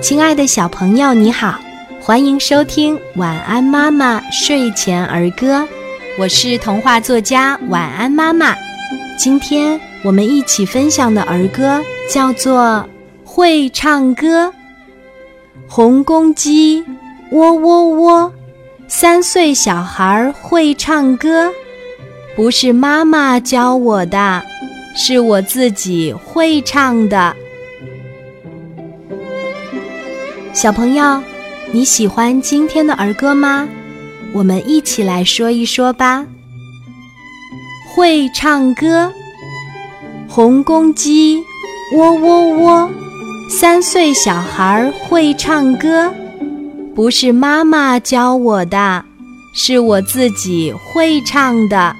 亲爱的小朋友，你好，欢迎收听《晚安妈妈睡前儿歌》，我是童话作家晚安妈妈。今天我们一起分享的儿歌叫做《会唱歌》。红公鸡，喔喔喔，三岁小孩会唱歌，不是妈妈教我的，是我自己会唱的。小朋友，你喜欢今天的儿歌吗？我们一起来说一说吧。会唱歌，红公鸡，喔喔喔，三岁小孩会唱歌，不是妈妈教我的，是我自己会唱的。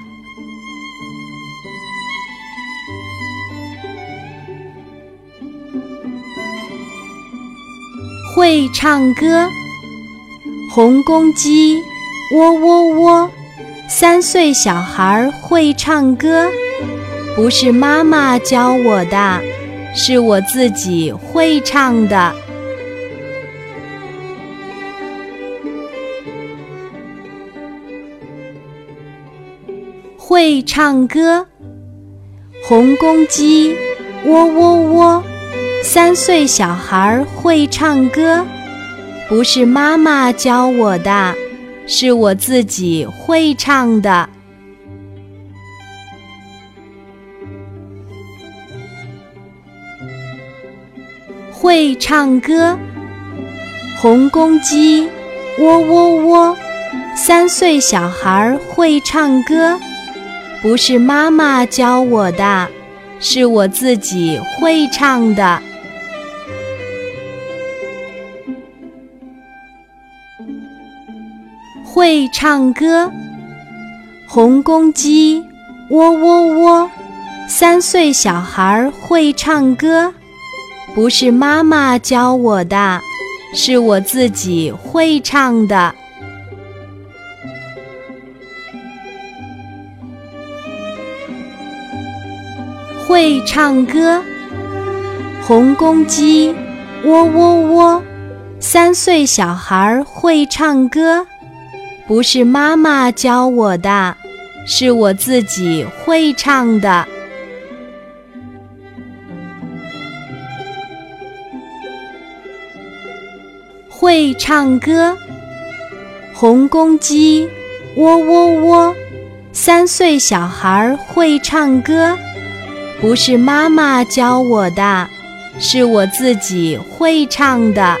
会唱歌，红公鸡，喔喔喔，三岁小孩会唱歌，不是妈妈教我的，是我自己会唱的。会唱歌，红公鸡，喔喔喔。三岁小孩会唱歌，不是妈妈教我的，是我自己会唱的。会唱歌，红公鸡，喔喔喔，三岁小孩会唱歌，不是妈妈教我的，是我自己会唱的。会唱歌，红公鸡，喔喔喔，三岁小孩会唱歌，不是妈妈教我的，是我自己会唱的。会唱歌，红公鸡，喔喔喔，三岁小孩会唱歌。不是妈妈教我的，是我自己会唱的。会唱歌，红公鸡，喔喔喔，三岁小孩会唱歌，不是妈妈教我的，是我自己会唱的。